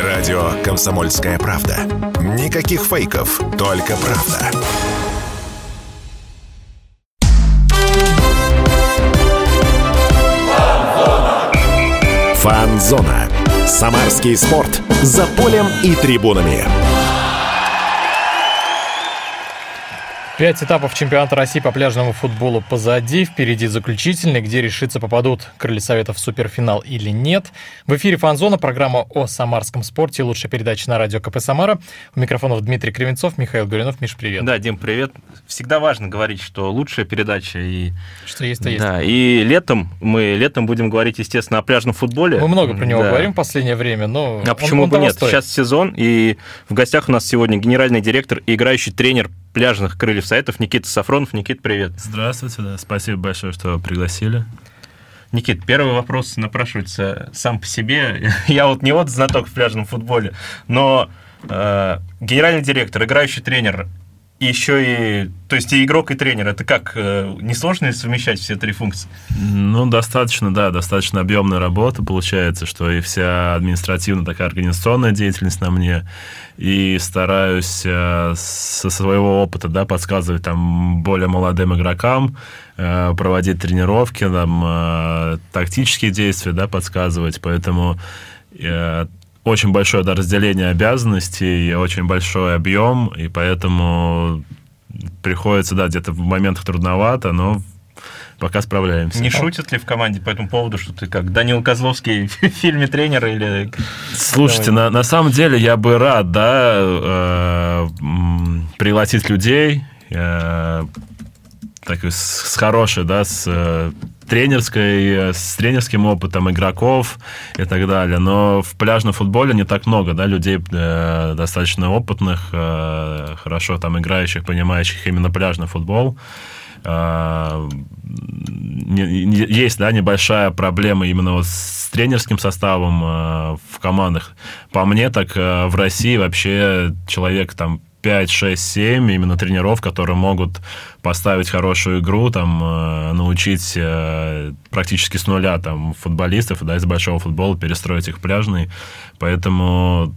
Радио «Комсомольская правда». Никаких фейков, только правда. Фанзона. Самарский спорт. За полем и трибунами. Пять этапов чемпионата России по пляжному футболу позади. Впереди заключительный, где решится, попадут крылья Советов в суперфинал или нет. В эфире «Фанзона», программа о самарском спорте, лучшая передача на радио КП «Самара». У микрофонов Дмитрий Кривенцов, Михаил Гуринов. Миш, привет. Да, Дим, привет. Всегда важно говорить, что лучшая передача и... Что есть, то есть. Да, и летом, мы летом будем говорить, естественно, о пляжном футболе. Мы много про него Да. говорим в последнее время, но А он- почему он бы нет? стоит. Сейчас сезон, и в гостях у нас сегодня генеральный директор и играющий тренер пляжных крыльев Советов Никита Сафронов. Никит, привет. Здравствуйте, да. Спасибо большое, что пригласили. Никит, первый вопрос напрашивается сам по себе. Я вот не вот знаток в пляжном футболе, но э, генеральный директор, играющий тренер, и еще и, то есть и игрок, и тренер, это как, э, несложно ли совмещать все три функции? Ну, достаточно, да, достаточно объемная работа. Получается, что и вся административная такая организационная деятельность на мне, и стараюсь э, со своего опыта, да, подсказывать там более молодым игрокам, э, проводить тренировки, там, тактические действия, да, подсказывать, поэтому очень большое да, разделение обязанностей, очень большой объем, и поэтому приходится, да, где-то в моментах трудновато, но пока справляемся. Не шутят ли в команде по этому поводу, что ты как Данил Козловский в фильме «Тренер» или... Слушайте, на, на самом деле я бы рад, да, э, пригласить людей, э, так, с, с хорошей, да, с э, тренерской, э, с тренерским опытом игроков и так далее. Но в пляжном футболе не так много, да, людей э, достаточно опытных, э, хорошо там играющих, понимающих именно пляжный футбол. Э, есть, да, небольшая проблема именно вот с тренерским составом э, в командах. По мне, так в России вообще человек там 5, 6, 7 именно тренеров, которые могут поставить хорошую игру, там, э, научить э, практически с нуля там, футболистов да, из большого футбола перестроить их пляжный. Поэтому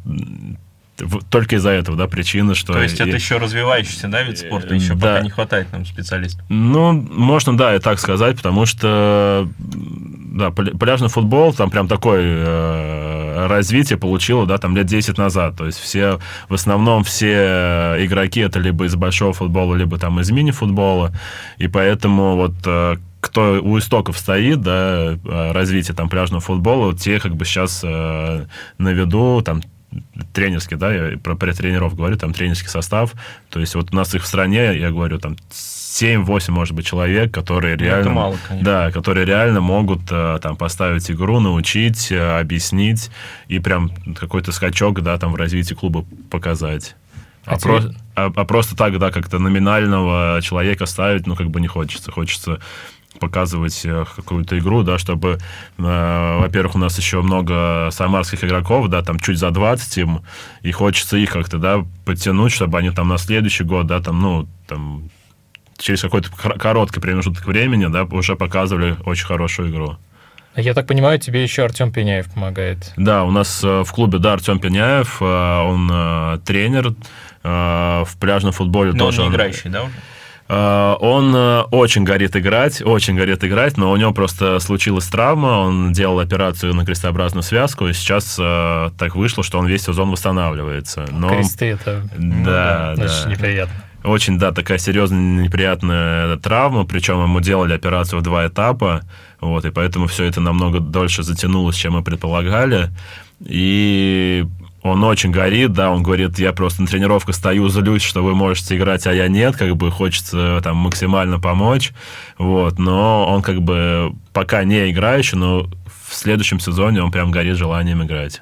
только из-за этого, да, причина, что... То есть это и- еще развивающийся, да, вид спорта, еще Да. пока не хватает нам специалистов. ну, можно, да, и так сказать, потому что, да, пля- пляжный футбол, там прям такое э, развитие получило, да, там лет 10 назад. То есть все, в основном все игроки это либо из большого футбола, либо там из мини-футбола. И поэтому вот э, кто у истоков стоит, да, э, развитие там пляжного футбола, те как бы сейчас э, на виду, там, тренерский, да, я про, про тренеров говорю, там тренерский состав. То есть вот у нас их в стране, я говорю, там 7-8, может быть, человек, которые Ну, это реально... мало, конечно. Да, которые реально могут э, там поставить игру, научить, э, объяснить и прям какой-то скачок, да, там в развитии клуба показать. А А, про- а- а просто так, да, как-то номинального человека ставить, ну, как бы не хочется. Хочется показывать э, какую-то игру, да, чтобы, э, во-первых, у нас еще много самарских игроков, да, там чуть за 20 им, и хочется их как-то, да, подтянуть, чтобы они там на следующий год, да, там, ну, там, через какой-то кор- короткий промежуток времени, да, уже показывали очень хорошую игру. Я так понимаю, тебе еще Артем Пеняев помогает. Да, у нас э, в клубе, да, Артем Пеняев, э, он тренер в пляжном футболе Но он тоже. не играющий, да, уже? Он э, очень горит играть, очень горит играть, но у него просто случилась травма, он делал операцию на крестообразную связку, и сейчас э, так вышло, что он весь сезон восстанавливается. Но, Кресты это да, да. значит, неприятно. Очень, да, такая серьезная неприятная травма, причем ему делали операцию в два этапа, вот, и поэтому все это намного дольше затянулось, чем мы предполагали. И он очень горит, да, он говорит, я просто на тренировках стою, злюсь, что вы можете играть, а я нет, как бы хочется там максимально помочь, вот, но он как бы пока не играющий, но в следующем сезоне он прям горит желанием играть.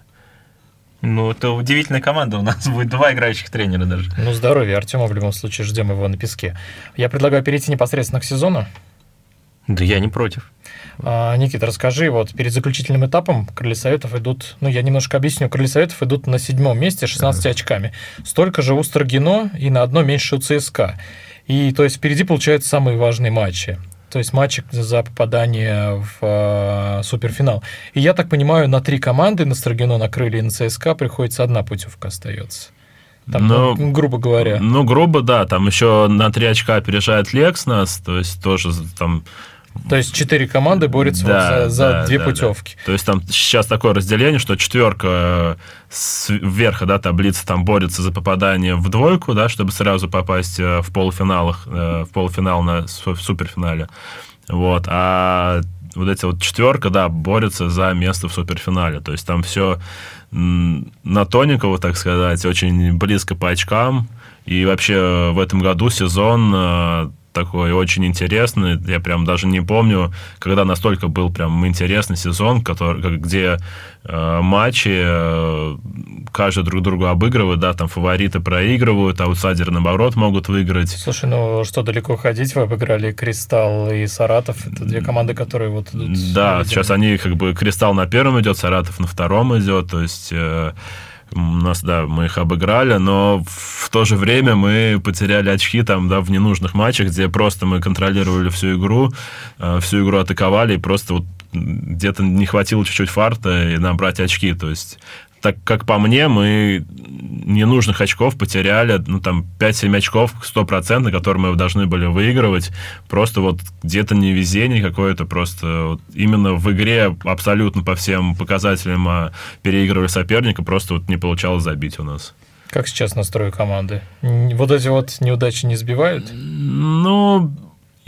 Ну, это удивительная команда. У нас будет два играющих тренера даже. Ну, здоровья Артема в любом случае ждем его на песке. Я предлагаю перейти непосредственно к сезону. Да я не против. А, Никита, расскажи, вот перед заключительным этапом Крылья Советов идут, ну, я немножко объясню, Крылья Советов идут на седьмом месте, 16 очками. Столько же у Строгино и на одно меньше у ЦСКА. И, то есть, впереди, получаются самые важные матчи. то есть матчи за попадание в э, суперфинал. И я так понимаю, на три команды, на Строгино, на Крылья и на ЦСКА приходится одна путевка остается. Там, ну, ну, грубо говоря. Ну, грубо, да. Там еще на три очка опережает Лекс нас, то есть тоже там то есть четыре команды борются да, вот за, за да, две да, путевки. Да. То есть там сейчас такое разделение, что четверка вверха, да, таблица там борется за попадание в двойку, да, чтобы сразу попасть э, в полуфиналах, э, в полуфинал на суперфинале. Вот. А вот эти вот четверка, да, борются за место в суперфинале. То есть там все на тоненького, так сказать, очень близко по очкам. И вообще в этом году сезон э, такой очень интересный. Я прям даже не помню, когда настолько был прям интересный сезон, который, где э, матчи э, каждый друг друга обыгрывает, да, там фавориты проигрывают, аутсайдеры наоборот могут выиграть. Слушай, ну что далеко ходить, вы обыграли Кристалл и Саратов, это две команды, которые вот идут. Да, сейчас они как бы Кристалл на первом идет, Саратов на втором идет, то есть э, нас, да, мы их обыграли, но в то же время мы потеряли очки там, да, в ненужных матчах, где просто мы контролировали всю игру, э, всю игру атаковали, и просто вот где-то не хватило чуть-чуть фарта и набрать очки. То есть так как по мне, мы ненужных очков потеряли, ну, там, 5-7 очков, 100%, которые мы должны были выигрывать. Просто вот где-то невезение какое-то, просто вот именно в игре абсолютно по всем показателям а, переигрывали соперника, просто вот не получалось забить у нас. Как сейчас настрой команды? Вот эти вот неудачи не сбивают? Ну,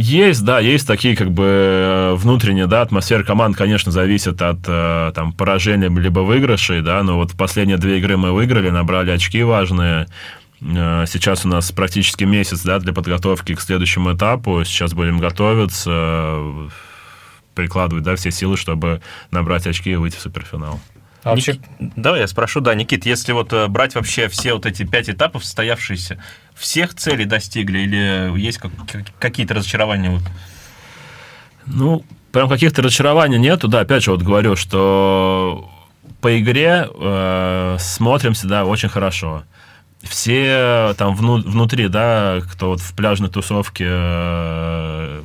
есть, да, есть такие как бы э, внутренние, да, атмосфера команд, конечно, зависит от э, там поражения либо выигрышей, да, но вот последние две игры мы выиграли, набрали очки важные. Э, сейчас у нас практически месяц, да, для подготовки к следующему этапу. Сейчас будем готовиться, прикладывать, да, все силы, чтобы набрать очки и выйти в суперфинал. А вообще... Ник... Давай я спрошу, да, Никит, если вот брать вообще все вот эти пять этапов состоявшиеся, всех целей достигли или есть какие-то разочарования? Ну, прям каких-то разочарований нету. Да, опять же, вот говорю, что по игре э, смотримся, да, очень хорошо. Все там вну, внутри, да, кто вот в пляжной тусовке э,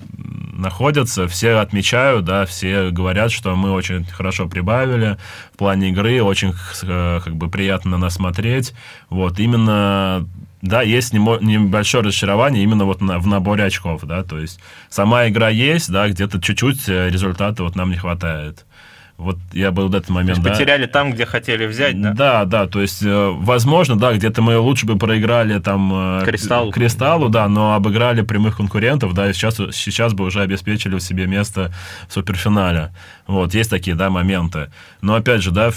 находятся, все отмечают, да, все говорят, что мы очень хорошо прибавили в плане игры, очень э, как бы приятно на нас смотреть. Вот именно да, есть небольшое разочарование именно вот на, в наборе очков, да, то есть сама игра есть, да, где-то чуть-чуть э, результата вот нам не хватает. Вот я был в этот момент. да. Потеряли там, где хотели взять, да? Да, да. То есть, э, возможно, да, где-то мы лучше бы проиграли там э, Кристаллу. Кристаллу, да, но обыграли прямых конкурентов, да, и сейчас, сейчас бы уже обеспечили в себе место в суперфинале. Вот, есть такие, да, моменты. Но опять же, да,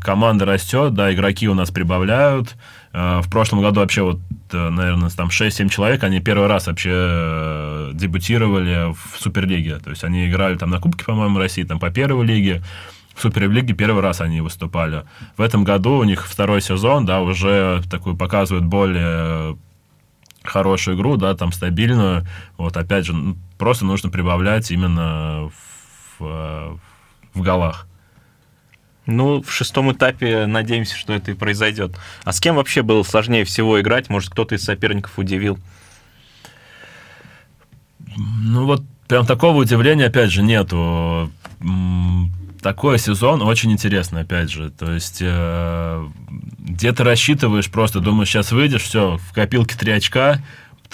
команда растет, да, игроки у нас прибавляют. Э, в прошлом году вообще вот, э, наверное, там 6-7 человек, они первый раз вообще э, дебютировали в Суперлиге. То есть они играли там на Кубке, по-моему, России, там по первой лиге. В Суперлиге первый раз они выступали. В этом году у них второй сезон, да, уже такую показывают более хорошую игру, да, там стабильную. Вот опять же, просто нужно прибавлять именно в, в голах. Ну, в шестом этапе надеемся, что это и произойдет. А с кем вообще было сложнее всего играть? Может, кто-то из соперников удивил? Ну, вот прям такого удивления, опять же, нету. Такой сезон очень интересный, опять же. То есть э, где ты рассчитываешь, просто думаешь, сейчас выйдешь, все, в копилке три очка,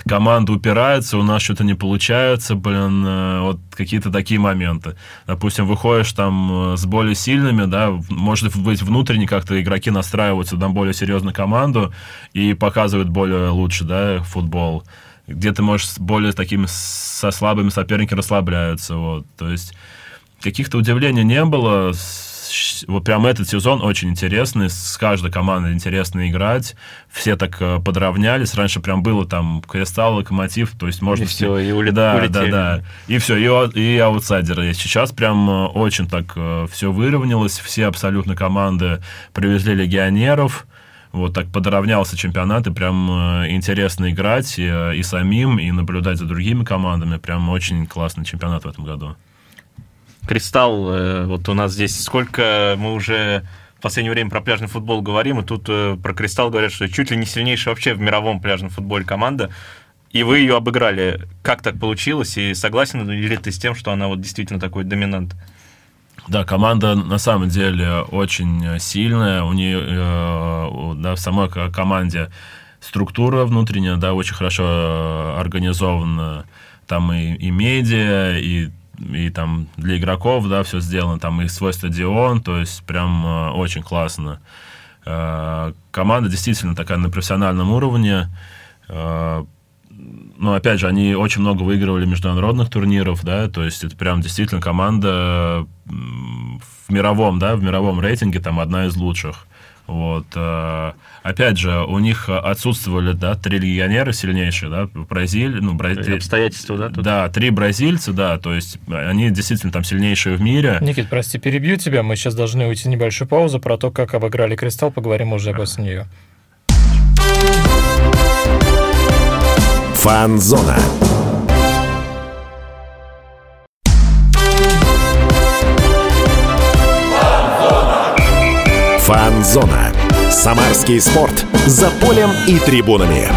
команда упирается, у нас что-то не получается, блин, э, вот какие-то такие моменты. Допустим, выходишь там э, с более сильными, да, может быть внутренне как-то игроки настраиваются на более серьезную команду и показывают более лучше, да, футбол. Где ты можешь с более такими со слабыми соперниками расслабляются, вот. То есть каких-то удивлений не было, вот прям этот сезон очень интересный, с каждой командой интересно играть, все так э, подравнялись, раньше прям было там Кристалл, Локомотив, то есть можно... И все, и улет... да, улетели. Да, да, и все, и, и аутсайдеры. Сейчас прям э, очень так э, все выровнялось, все абсолютно команды привезли легионеров, вот так подравнялся чемпионат, и прям интересно играть и, и самим, и наблюдать за другими командами. Прям очень классный чемпионат в этом году. Кристалл, э, вот у нас здесь сколько мы уже в последнее время про пляжный футбол говорим, и тут э, про Кристалл говорят, что чуть ли не сильнейшая вообще в мировом пляжном футболе команда. и вы ее обыграли. Как так получилось? И согласен ли ты с тем, что она вот действительно такой доминант? Да, команда на самом деле очень сильная. У нее э, да, в самой команде структура внутренняя, да, очень хорошо организована. Там и, и медиа, и и там для игроков, да, все сделано, там и свой стадион, то есть прям э, очень классно. Команда действительно такая на профессиональном уровне ну, опять же, они очень много выигрывали международных турниров, да, то есть это прям действительно команда в мировом, да, в мировом рейтинге там одна из лучших. Вот. Э, опять же, у них отсутствовали, да, три легионера сильнейшие, да, Бразилия, ну, Бразилия. Обстоятельства, да? Тут? Да, три бразильца, да, то есть они действительно там сильнейшие в мире. Никит, прости, перебью тебя, мы сейчас должны уйти небольшую паузу, про то, как обыграли Кристалл, поговорим уже после нее. Фанзона. Фанзона. Самарский спорт. За полем и трибунами.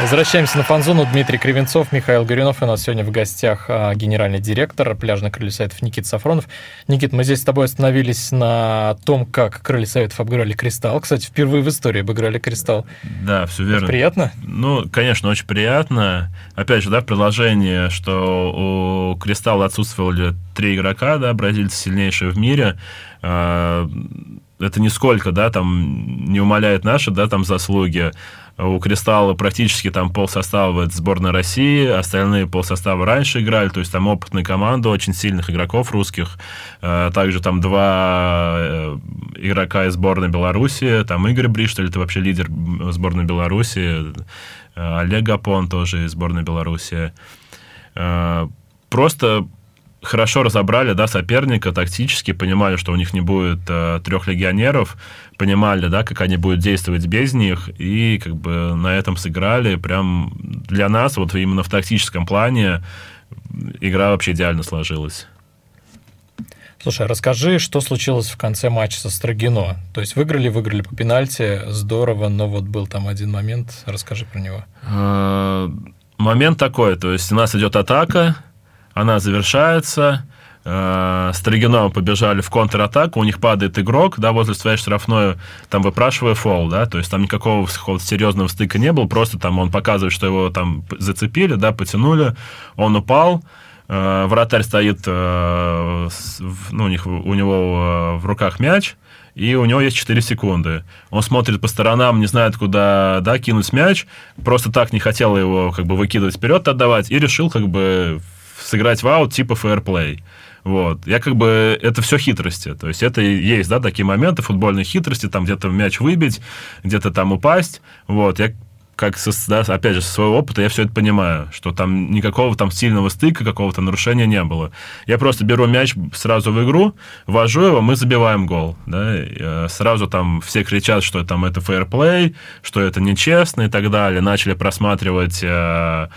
Возвращаемся на фан-зону. Дмитрий Кривенцов, Михаил Горюнов. И у нас сегодня в гостях а, генеральный директор пляжных крыльев Советов Никит Сафронов. Никит, мы здесь с тобой остановились на том, как крылья Советов обыграли Кристалл. Кстати, впервые в истории обыграли Кристалл. Да, все верно. Это приятно? Ну, конечно, очень приятно. Опять же, да, предложение, что у Кристалла отсутствовали три игрока, да, бразильцы сильнейшие в мире а, это нисколько, да, там не умаляет наши, да, там заслуги у Кристалла практически там пол состава это сборная России, остальные пол состава раньше играли, то есть там опытная команда, очень сильных игроков русских. Э, также там два э, игрока из сборной Беларуси, там Игорь Бриштель, это вообще лидер сборной Беларуси, э, Олег Гапон тоже из сборной Беларуси. Просто хорошо разобрали да, соперника тактически, понимали, что у них не будет э, трех легионеров, понимали, да, как они будут действовать без них, и как бы на этом сыграли. Прям для нас, вот именно в тактическом плане, игра вообще идеально сложилась. Слушай, а расскажи, что случилось в конце матча со Строгино. То есть выиграли, выиграли по пенальти, здорово, но вот был там один момент, расскажи про него. А, момент такой, то есть у нас идет атака, она завершается, э, Строгиновым побежали в контратаку, у них падает игрок, да, возле своей штрафной, там выпрашивая фол, да, то есть там никакого серьезного стыка не было, просто там он показывает, что его там зацепили, да, потянули, он упал, э, вратарь стоит, э, ну, у, них, у него в руках мяч, и у него есть 4 секунды. Он смотрит по сторонам, не знает, куда да, кинуть мяч, просто так не хотел его как бы выкидывать вперед, отдавать, и решил как бы сыграть в аут типа фэрплей. Вот. Я как бы... Это все хитрости. То есть это есть, да, такие моменты футбольной хитрости, там где-то мяч выбить, где-то там упасть. Вот. Я как, со, да, опять же, со своего опыта я все это понимаю, что там никакого там сильного стыка, какого-то нарушения не было. Я просто беру мяч сразу в игру, ввожу его, мы забиваем гол. Да, э, сразу там все кричат, что там это фэрплей, что это нечестно и так далее. Начали просматривать... Э,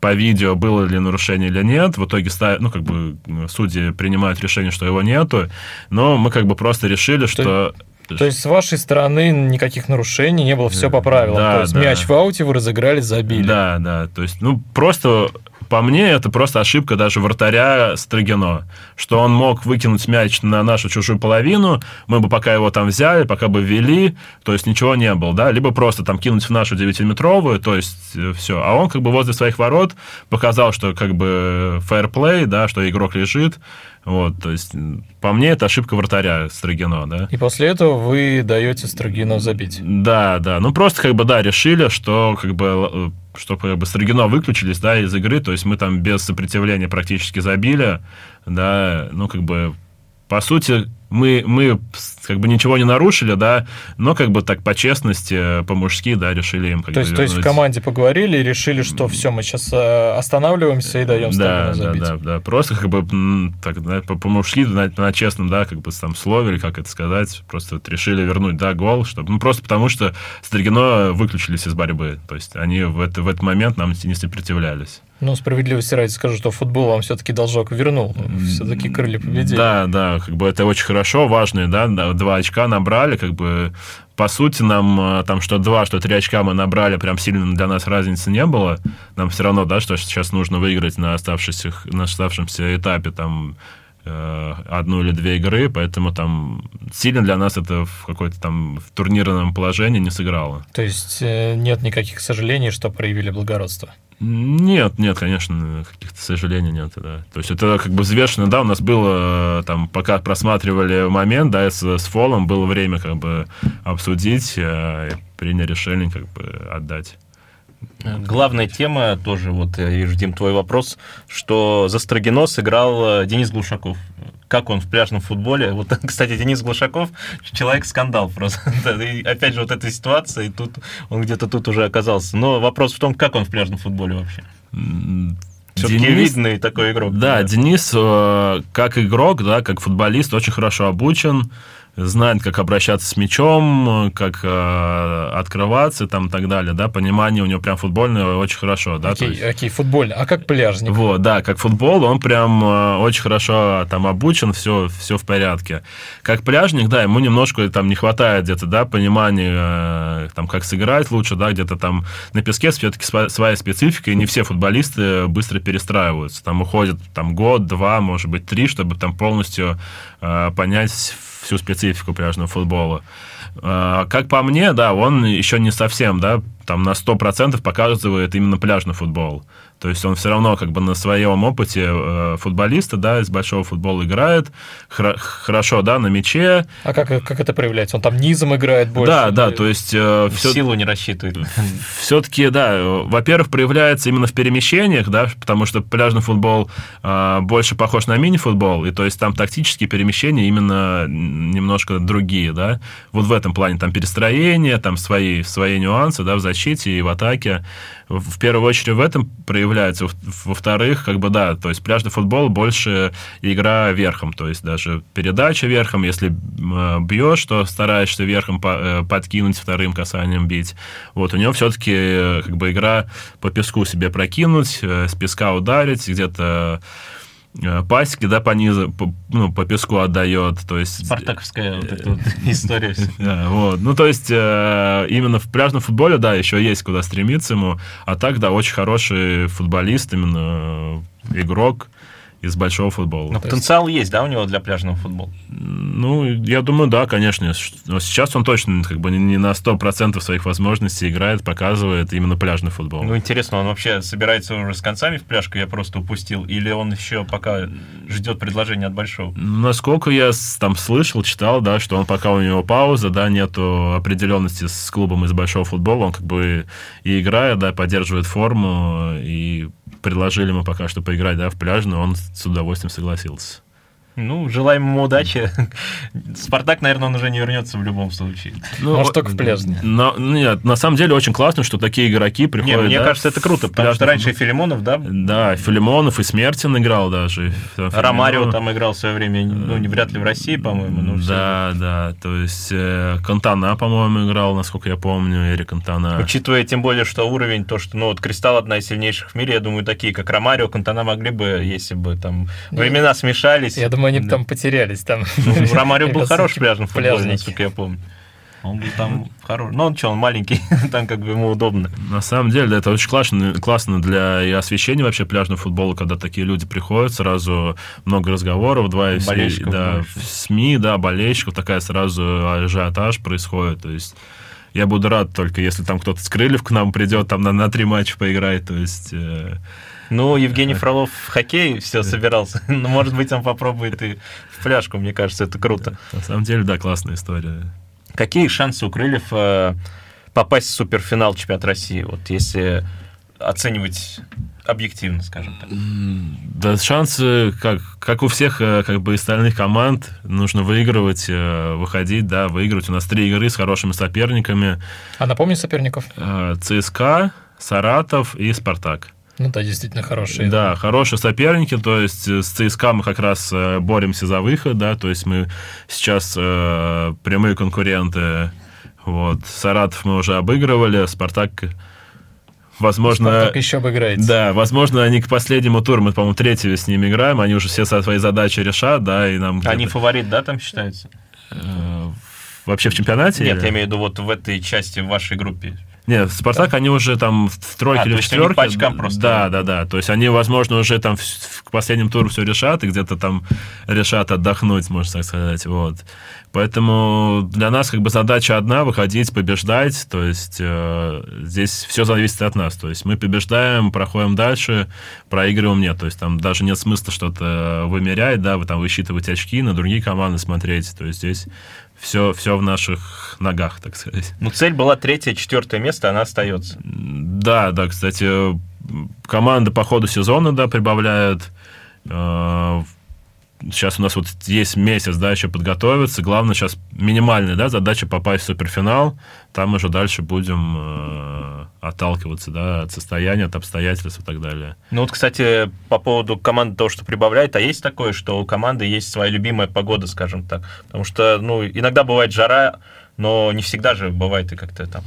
по видео, было ли нарушение или нет. В итоге, ну, как бы, судьи принимают решение, что его нету. Но мы как бы просто решили, что... То есть с вашей стороны никаких нарушений не было, все по правилам. Да, то есть да. мяч в ауте вы разыграли, забили. Да, да. То есть, ну, просто по мне, это просто ошибка даже вратаря Строгино, что он мог выкинуть мяч на нашу чужую половину, мы бы пока его там взяли, пока бы ввели, то есть ничего не было, да, либо просто там кинуть в нашу 9-метровую, то есть э, все. А он как бы возле своих ворот показал, что как бы фэрплей, да, что игрок лежит, вот, то есть, по мне, это ошибка вратаря Строгино, да. И после этого вы даете Строгино забить. Да, да. Ну, просто, как бы, да, решили, что, как бы, э, что как бы Строгино выключились, да, из игры, то есть мы там без сопротивления практически забили, да, ну, как бы, по сути, мы, мы как бы ничего не нарушили, да, но как бы так по честности, по-мужски, да, решили им как то есть, То есть в команде поговорили и решили, что все, мы сейчас э, останавливаемся и даем да, да, да, да, просто как бы так, да, по-мужски, на, на честном, да, как бы там слове, или как это сказать, просто вот решили вернуть, да, гол, чтобы, ну, просто потому что Стригино выключились из борьбы, то есть они в, это, в этот момент нам не сопротивлялись. Ну, справедливости ради скажу, что футбол вам все-таки должок вернул. Все-таки крылья победили. Да, да, как бы это очень хорошо, важные, да, два очка набрали, как бы по сути, нам там что два, что три очка мы набрали, прям сильно для нас разницы не было. Нам все равно, да, что сейчас нужно выиграть на, оставшихся, на оставшемся этапе там одну или две игры, поэтому там сильно для нас это в какой-то там в турнирном положении не сыграло. То есть нет никаких сожалений, что проявили благородство? Нет, нет, конечно, каких-то сожалений нет, да. То есть это как бы взвешено, да, у нас было там, пока просматривали момент, да, с, с фолом было время как бы обсудить, э, приняли решение как бы отдать. Главная тема тоже, вот, и ждем твой вопрос, что за Строгино сыграл э, Денис Глушаков. Как он в пляжном футболе? Вот, кстати, Денис Глушаков человек-скандал просто. И опять же, вот эта ситуация, и тут он где-то тут уже оказался. Но вопрос в том, как он в пляжном футболе вообще? Все-таки Денис, видный такой игрок. Да, да, Денис, э, как игрок, да, как футболист, очень хорошо обучен знает, как обращаться с мячом, как э, открываться там и так далее, да, понимание у него прям футбольное очень хорошо, да. Окей, есть... окей, футбольный, а как пляжник? Вот, да, как футбол, он прям э, очень хорошо там обучен, все, все в порядке. Как пляжник, да, ему немножко там не хватает где-то, да, понимания, э, там, как сыграть лучше, да, где-то там на песке все-таки своя специфика, и не все футболисты быстро перестраиваются, там уходит там год, два, может быть, три, чтобы там полностью э, понять всю специфику пляжного футбола. А, как по мне, да, он еще не совсем, да, там на 100% показывает именно пляжный футбол. То есть он все равно как бы на своем опыте э, футболиста, да, из большого футбола играет, хра- хорошо, да, на мяче. А как, как это проявляется? Он там низом играет больше? Да, да, то есть... Э, все... Силу не рассчитывает. Все-таки, да, во-первых, проявляется именно в перемещениях, да, потому что пляжный футбол э, больше похож на мини-футбол, и то есть там тактические перемещения именно немножко другие, да. Вот в этом плане там перестроение, там свои, свои нюансы, да, в защите и в атаке в первую очередь в этом проявляется. Во-вторых, как бы да, то есть пляжный футбол больше игра верхом, то есть даже передача верхом, если э, бьешь, то стараешься верхом э, подкинуть вторым касанием бить. Вот у него все-таки э, как бы игра по песку себе прокинуть, с песка ударить, где-то пасеки, да, по низу, по, ну, по песку отдает, то есть... Спартаковская вот эта вот история. Вот, ну, то есть э, именно в пляжном футболе, да, еще есть куда стремиться ему, а так, да, очень хороший футболист, именно э, игрок, из большого футбола. Но потенциал есть, да, у него для пляжного футбола? Ну, я думаю, да, конечно. Но сейчас он точно как бы не на 100% своих возможностей играет, показывает именно пляжный футбол. Ну, интересно, он вообще собирается уже с концами в пляжку, я просто упустил, или он еще пока ждет предложения от большого? Насколько я там слышал, читал, да, что он пока у него пауза, да, нету определенности с клубом из большого футбола, он как бы и играет, да, поддерживает форму, и предложили ему пока что поиграть, да, в пляжный, он с удовольствием согласился. Ну, желаем ему удачи. Спартак, наверное, он уже не вернется в любом случае. Ну, Может, только в пляжный. Но, нет, на самом деле очень классно, что такие игроки приходят. Не, мне да, кажется, это круто, потому что раньше Филимонов, да? Да, Филимонов и Смертин играл даже. Ромарио там играл в свое время, ну, не вряд ли в России, по-моему. Ну, да, да, то есть э, Кантана, по-моему, играл, насколько я помню, Эрик Кантана. Учитывая тем более, что уровень, то, что, ну, вот Кристалл одна из сильнейших в мире, я думаю, такие, как Ромарио, Кантана могли бы, если бы там времена смешались. Я думаю, они да. там потерялись. Там. Ну, Ромарио был хорош пляжный футбол, насколько я помню. Он был там хороший. Ну, он что, он маленький, там как бы ему удобно. На самом деле, это очень классно, классно для и освещения вообще пляжного футбола, когда такие люди приходят, сразу много разговоров, два и все, да, в СМИ, да, болельщиков, такая сразу ажиотаж происходит, то есть я буду рад только, если там кто-то с крыльев к нам придет, там на, на три матча поиграет, то есть... Э, ну, Евгений Фролов в хоккей все собирался. Но, ну, может быть, он попробует и в пляжку. Мне кажется, это круто. На самом деле, да, классная история. Какие шансы у Крыльев э, попасть в суперфинал чемпионата России? Вот если оценивать объективно, скажем так. Да, шансы, как, как у всех э, как бы остальных команд, нужно выигрывать, э, выходить, да, выигрывать. У нас три игры с хорошими соперниками. А напомни соперников? ЦСКА, Саратов и Спартак. Ну да, действительно хорошие. Да, хорошие соперники, то есть э, с ЦСКА мы как раз э, боремся за выход, да, то есть мы сейчас э, прямые конкуренты. Вот. Саратов мы уже обыгрывали, Спартак возможно... Спартак еще обыграете. Да, возможно, они к последнему туру, мы, по-моему, третьего с ними играем, они уже все свои задачи решат, да, и нам... Они фаворит, да, там считаются? Э, вообще в чемпионате? Нет, или? я имею в виду вот в этой части в вашей группе. Нет, Спартак, они уже там в тройке А, или в четверке. по очкам просто. Да, да, да. То есть они, возможно, уже там в, в последнем туре все решат и где-то там решат отдохнуть, можно так сказать. Вот. Поэтому для нас как бы задача одна выходить, побеждать. То есть э, здесь все зависит от нас. То есть мы побеждаем, проходим дальше, проигрываем нет. То есть там даже нет смысла что-то вымерять, да, вы там высчитывать очки, на другие команды смотреть. То есть здесь все, все в наших ногах, так сказать. Ну, цель была третье, четвертое место, она остается. Да, да, кстати, команда по ходу сезона, да, прибавляет. Э, Сейчас у нас вот есть месяц, да, еще подготовиться. Главное сейчас минимальная, да, задача попасть в суперфинал. Там уже дальше будем э, отталкиваться, да, от состояния, от обстоятельств и так далее. Ну вот, кстати, по поводу команды того, что прибавляет, а есть такое, что у команды есть своя любимая погода, скажем так. Потому что, ну, иногда бывает жара, но не всегда же бывает и как-то там...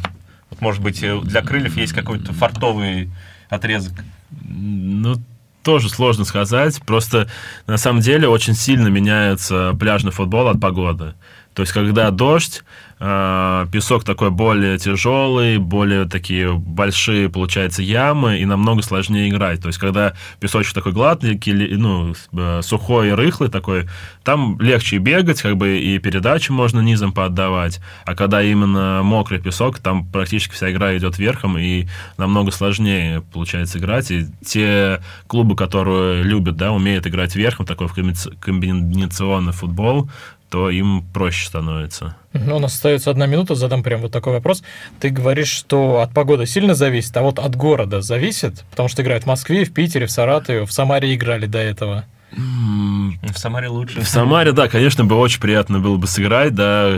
Вот, может быть, для крыльев есть какой-то фартовый отрезок. Ну, тоже сложно сказать. Просто на самом деле очень сильно меняется пляжный футбол от погоды. То есть, когда дождь, э, песок такой более тяжелый, более такие большие, получается, ямы, и намного сложнее играть. То есть, когда песочек такой гладкий, ну, э, сухой и рыхлый такой, там легче бегать, как бы и передачу можно низом поотдавать. А когда именно мокрый песок, там практически вся игра идет верхом, и намного сложнее получается играть. И те клубы, которые любят, да, умеют играть верхом, такой комбинационный футбол, то им проще становится. Ну, у нас остается одна минута, задам прям вот такой вопрос. Ты говоришь, что от погоды сильно зависит, а вот от города зависит? Потому что играют в Москве, в Питере, в Саратове, в Самаре играли до этого. В Самаре лучше. В Самаре, да, конечно, бы очень приятно было бы сыграть, да,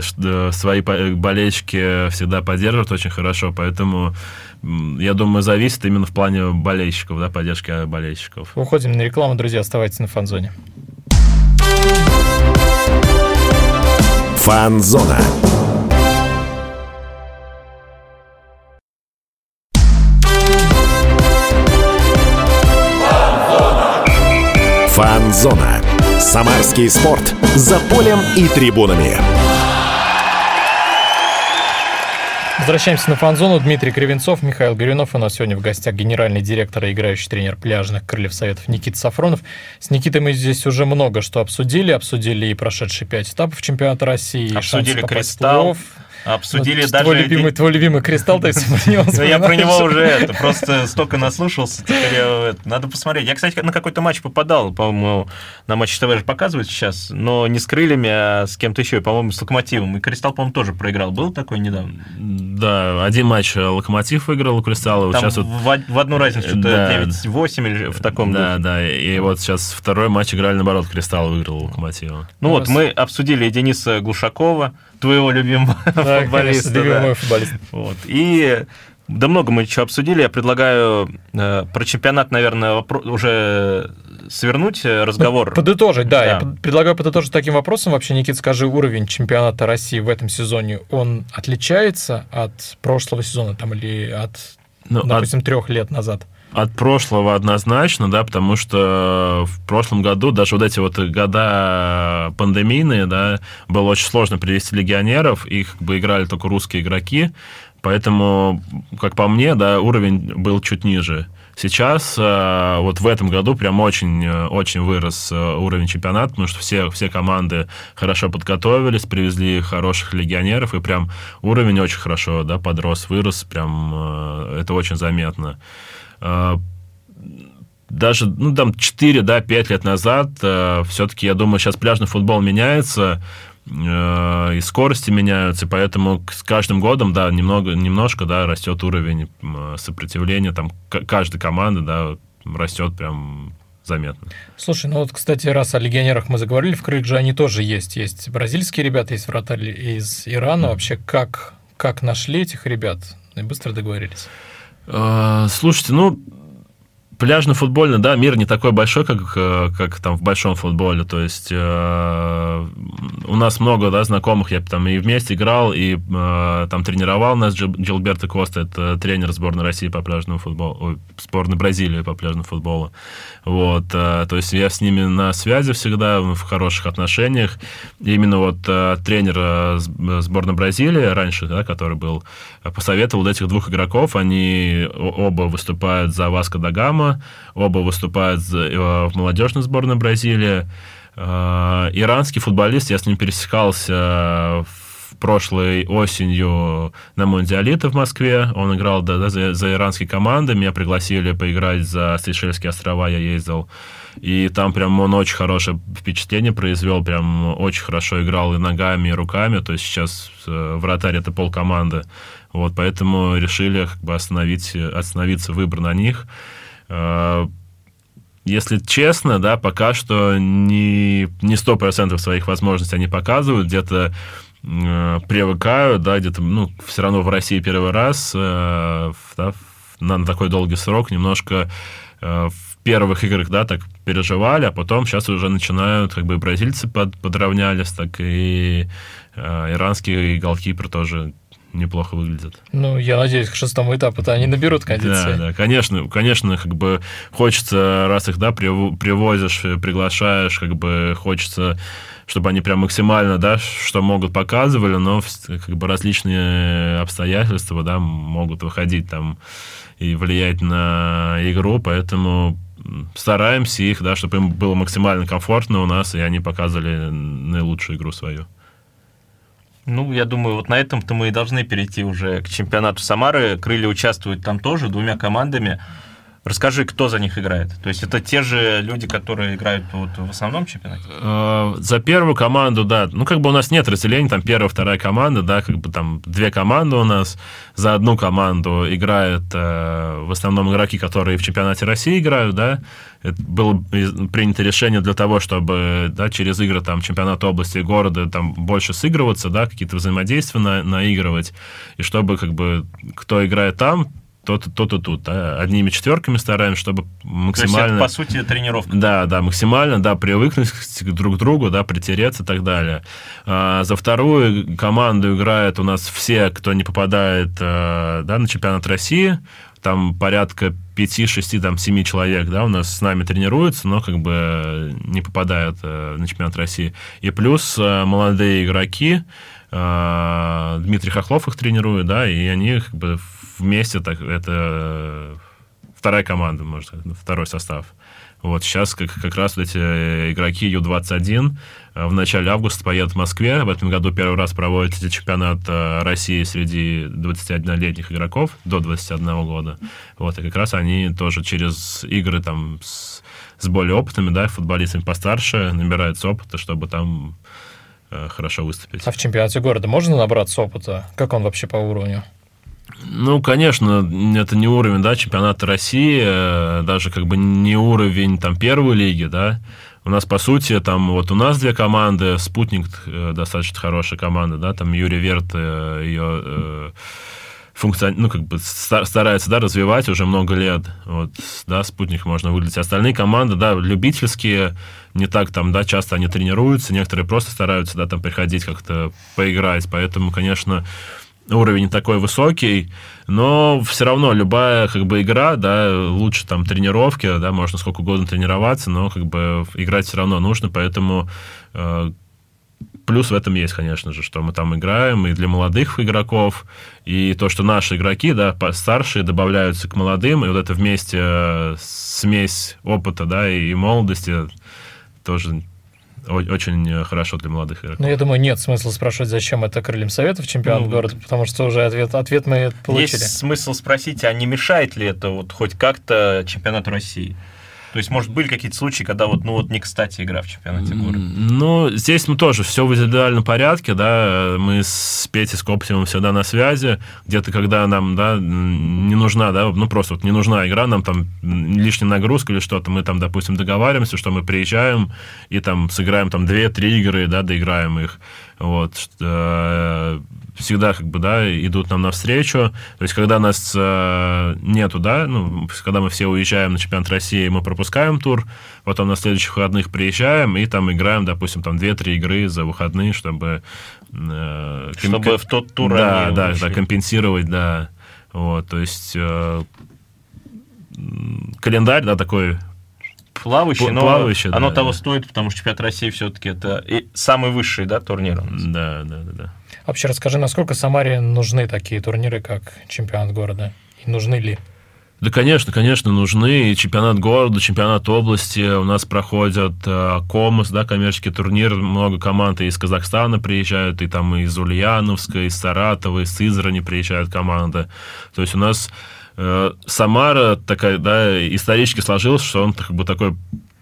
свои болельщики всегда поддерживают очень хорошо, поэтому я думаю, зависит именно в плане болельщиков, да, поддержки болельщиков. Уходим на рекламу, друзья, оставайтесь на фанзоне. Фанзона. Фанзона. Самарский спорт. За полем и трибунами. Возвращаемся на фан-зону. Дмитрий Кривенцов, Михаил Горюнов. У нас сегодня в гостях генеральный директор и играющий тренер пляжных крыльев Советов Никита Сафронов. С Никитой мы здесь уже много что обсудили. Обсудили и прошедшие пять этапов чемпионата России. Обсудили кристалл. Обсудили вот даже... Твой любимый, твой любимый кристалл, про него Ну, я про него уже это, просто столько наслушался, надо посмотреть. Я, кстати, на какой-то матч попадал, по-моему, на матч ТВ же показывают сейчас, но не с крыльями, а с кем-то еще, по-моему, с Локомотивом. И Кристалл, по-моему, тоже проиграл. Был такой недавно? Да, один матч Локомотив выиграл у Кристалла. Там сейчас в, вот... в одну разницу, что-то да. 9-8 или в таком Да, духе. да, и вот сейчас второй матч играли наоборот, Кристалл выиграл у Локомотива. Ну вот, мы обсудили Дениса Глушакова, твоего любимого Да, футболиста. конечно, любимый да. футболист. Вот. И да много мы еще обсудили. Я предлагаю э, про чемпионат, наверное, уже свернуть э, разговор. Подытожить, да. Да. Я под- предлагаю подытожить таким вопросом. Вообще, Никит, скажи, уровень чемпионата России в этом сезоне, он отличается от прошлого сезона там или от, Ну, от- допустим, трех лет назад? От прошлого однозначно, да, потому что в прошлом году, даже вот эти вот года пандемийные, да, было очень сложно привести легионеров, их как бы играли только русские игроки, поэтому, как по мне, да, уровень был чуть ниже. Сейчас, э, вот в этом году, прям очень, э, очень вырос э, уровень чемпионата, потому что все, все команды хорошо подготовились, привезли хороших легионеров, и прям уровень очень хорошо, да, подрос, вырос, прям это очень заметно. Даже, ну, там, 4, да, 5 лет назад, э, все-таки, я думаю, сейчас пляжный футбол меняется, и скорости меняются, поэтому с каждым годом, да, немного, немножко, да, растет уровень сопротивления, там, каждой команды, да, растет прям заметно. Слушай, ну вот, кстати, раз о легионерах мы заговорили, в крыльях же они тоже есть. Есть бразильские ребята, есть вратарь из Ирана. Вообще, как, как нашли этих ребят? И быстро договорились. Э, Слушайте, ну, пляжно-футбольный, да, мир не такой большой, как, э, как там в большом футболе. То есть э, у нас много, да, знакомых, я там и вместе играл, и э, там тренировал нас Дж, Джилберто Коста, это тренер сборной России по пляжному футболу, ой, сборной Бразилии по пляжному футболу. Вот, э, то есть я с ними на связи всегда, в хороших отношениях. И именно вот э, тренер э, сборной Бразилии раньше, да, который был, посоветовал этих двух игроков, они оба выступают за Васко да Гама, оба выступают в молодежной сборной Бразилии, Э, иранский футболист, я с ним пересекался в прошлой осенью на Мундиалите в Москве. Он играл да, за, за иранские команды. Меня пригласили поиграть за Сейшельские острова. Я ездил. И там прям он очень хорошее впечатление произвел. Прям очень хорошо играл и ногами, и руками. То есть сейчас э, вратарь это пол команды. Вот, поэтому решили как бы остановить, остановиться выбор на них э, если честно, да, пока что не, не 100% своих возможностей они показывают, где-то э, привыкают, да, где-то, ну, все равно в России первый раз, э, да, на, на такой долгий срок немножко э, в первых играх, да, так переживали, а потом сейчас уже начинают, как бы, бразильцы под, подравнялись, так и э, иранские голкипер тоже неплохо выглядят. Ну, я надеюсь, к шестому этапу-то они наберут кондиции. Да, да, конечно, конечно, как бы хочется, раз их, да, привозишь, приглашаешь, как бы хочется чтобы они прям максимально, да, что могут, показывали, но как бы различные обстоятельства, да, могут выходить там и влиять на игру, поэтому стараемся их, да, чтобы им было максимально комфортно у нас, и они показывали наилучшую игру свою. Ну, я думаю, вот на этом-то мы и должны перейти уже к чемпионату Самары. Крылья участвуют там тоже двумя командами. Расскажи, кто за них играет? То есть это те же люди, которые играют вот в основном чемпионате? Э, за первую команду, да. Ну, как бы у нас нет разделения, там первая, вторая команда, да, как бы там две команды у нас. За одну команду играют э, в основном игроки, которые в чемпионате России играют, да. Это было принято решение для того, чтобы да, через игры там, чемпионата области и города там больше сыгрываться, да, какие-то взаимодействия на, наигрывать, и чтобы как бы кто играет там, то-то, то-то тут. Да? Одними четверками стараемся, чтобы максимально... То есть это, по сути, тренировка. Да, да, максимально, да, привыкнуть друг к другу, да, притереться и так далее. А, за вторую команду играет у нас все, кто не попадает а, да, на чемпионат России. Там порядка 5, 6, там, 7 человек, да, у нас с нами тренируются, но как бы не попадают а, на чемпионат России. И плюс а, молодые игроки, а, Дмитрий Хохлов их тренирует, да, и они как бы вместе так, это вторая команда, может, второй состав. Вот сейчас как, как раз вот эти игроки Ю-21 в начале августа поедут в Москве. В этом году первый раз проводится чемпионат э, России среди 21-летних игроков до 21 года. Вот, и как раз они тоже через игры там с, с более опытными, да, футболистами постарше набираются опыта, чтобы там э, хорошо выступить. А в чемпионате города можно набраться опыта? Как он вообще по уровню? Ну, конечно, это не уровень, да, чемпионата России, э, даже как бы не уровень там первой лиги, да. У нас, по сути, там вот у нас две команды, Спутник э, достаточно хорошая команда, да, там Юрий Верт э, ее функцион... ну, как бы старается, да, развивать уже много лет. Вот, да, спутник можно выделить. Остальные команды, да, любительские, не так там, да, часто они тренируются, некоторые просто стараются, да, там приходить как-то поиграть. Поэтому, конечно, уровень не такой высокий, но все равно любая как бы игра, да, лучше там тренировки, да, можно сколько угодно тренироваться, но как бы играть все равно нужно, поэтому э, плюс в этом есть, конечно же, что мы там играем и для молодых игроков, и то, что наши игроки, да, старшие добавляются к молодым, и вот это вместе э, смесь опыта, да, и молодости тоже очень э, хорошо для молодых игроков. Ну, я думаю, нет смысла спрашивать, зачем это крыльям Советов чемпионат ну, города, потому что уже ответ, ответ мы получили. Есть смысл спросить, а не мешает ли это вот хоть как-то чемпионату России? То есть, может, были какие-то случаи, когда вот, ну вот не кстати игра в чемпионате города? Ну, здесь мы тоже все в индивидуальном порядке, да, мы с Петей, с Коптевым всегда на связи, где-то когда нам, да, не нужна, да, ну просто вот не нужна игра, нам там лишняя нагрузка или что-то, мы там, допустим, договариваемся, что мы приезжаем и там сыграем там 2-3 игры, да, доиграем их, вот, э, всегда как бы, да, идут нам навстречу. То есть, когда нас э, нету, да, ну, когда мы все уезжаем на чемпионат России, мы пропускаем тур, потом на следующих выходных приезжаем и там играем, допустим, там 2-3 игры за выходные, чтобы... Э, чтобы в тот тур Да, да, да, компенсировать, да. Вот, то есть э, календарь, да, такой плавающий, но плавающий, оно да, того да. стоит, потому что чемпионат России все-таки это и самый высший, да, турнир. Да, да, да, да. Вообще расскажи, насколько Самаре нужны такие турниры, как чемпионат города? И нужны ли? Да, конечно, конечно, нужны. И чемпионат города, чемпионат области. У нас проходят э, Комос, да, коммерческий турнир. Много команд из Казахстана приезжают, и там из Ульяновска, из Саратова, из Сызрани приезжают команды. То есть у нас э, Самара такая, да, исторически сложилось, что он как бы такой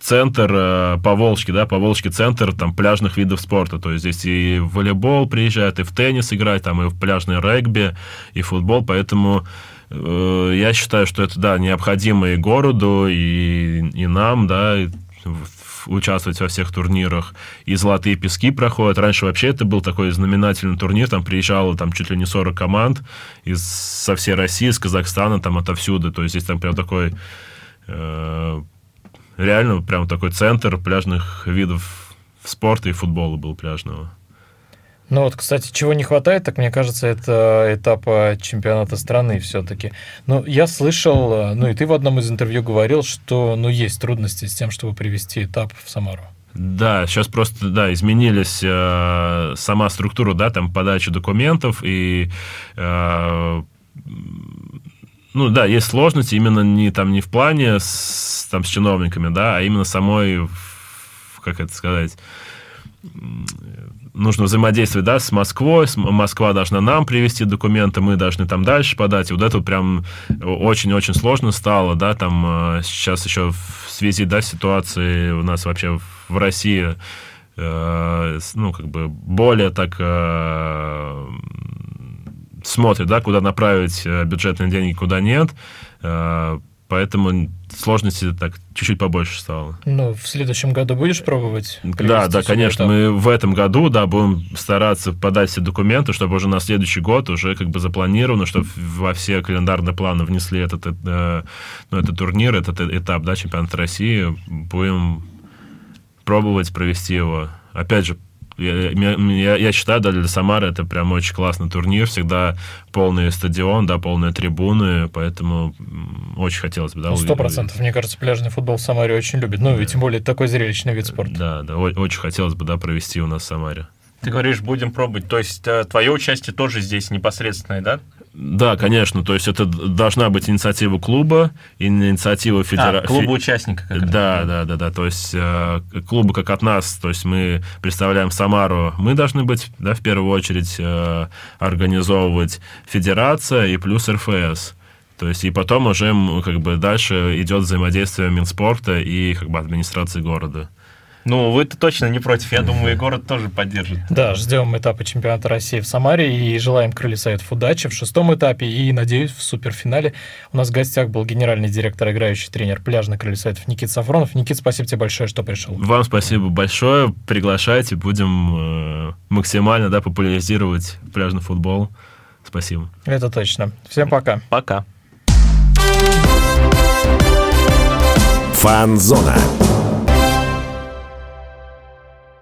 центр э, по Волжке, да, по Волжке центр там пляжных видов спорта. То есть здесь и в волейбол приезжают, и в теннис играть, там и в пляжный регби, и футбол. Поэтому э, я считаю, что это, да, необходимо и городу, и, и нам, да, участвовать во всех турнирах. И «Золотые пески» проходят. Раньше вообще это был такой знаменательный турнир. Там приезжало там, чуть ли не 40 команд из, со всей России, из Казахстана, там отовсюду. То есть здесь там прям такой э, реально прям такой центр пляжных видов спорта и футбола был пляжного. Ну вот, кстати, чего не хватает, так мне кажется, это этапа чемпионата страны все-таки. Ну, я слышал, ну и ты в одном из интервью говорил, что ну есть трудности с тем, чтобы привести этап в Самару. Да, сейчас просто, да, изменились э, сама структура, да, там подачи документов и э, ну да, есть сложности именно не там не в плане с, там, с чиновниками, да, а именно самой, как это сказать, нужно взаимодействовать, да, с Москвой, Москва должна нам привести документы, мы должны там дальше подать, и вот это прям очень-очень сложно стало, да, там э, сейчас еще в связи, да, с ситуацией у нас вообще в России, э, ну, как бы более так э, смотрит, да, куда направить э, бюджетные деньги, куда нет. Э, поэтому сложности так чуть-чуть побольше стало. Ну, в следующем году будешь пробовать? Да, да, конечно. Этап? Мы в этом году, да, будем стараться подать все документы, чтобы уже на следующий год уже как бы запланировано, чтобы во все календарные планы внесли этот, э, ну, этот турнир, этот этап, да, чемпионат России. Будем пробовать провести его. Опять же, я, я, я считаю, да, для Самары это прям очень классный турнир, всегда полный стадион, да, полные трибуны, поэтому очень хотелось бы, да, ну, Сто процентов, мне кажется, пляжный футбол в Самаре очень любит, ну, да. и тем более такой зрелищный вид спорта. Да, да, очень хотелось бы, да, провести у нас в Самаре. Ты говоришь, будем пробовать, то есть э, твое участие тоже здесь непосредственное, да? Да, конечно. То есть это должна быть инициатива клуба, инициатива федерации. А, клуба участника. Да, да, да, да. То есть э, клубы как от нас, то есть мы представляем Самару, мы должны быть, да, в первую очередь э, организовывать федерация и плюс РФС. То есть и потом уже как бы дальше идет взаимодействие Минспорта и как бы администрации города. Ну, вы-то точно не против. Я думаю, и город тоже поддержит. Да, ждем этапа чемпионата России в Самаре и желаем Крылья Советов удачи в шестом этапе и, надеюсь, в суперфинале. У нас в гостях был генеральный директор, играющий тренер пляжных Крылья Советов Никит Сафронов. Никит, спасибо тебе большое, что пришел. Вам спасибо большое. Приглашайте, будем э, максимально да, популяризировать пляжный футбол. Спасибо. Это точно. Всем пока. Пока. Фанзона.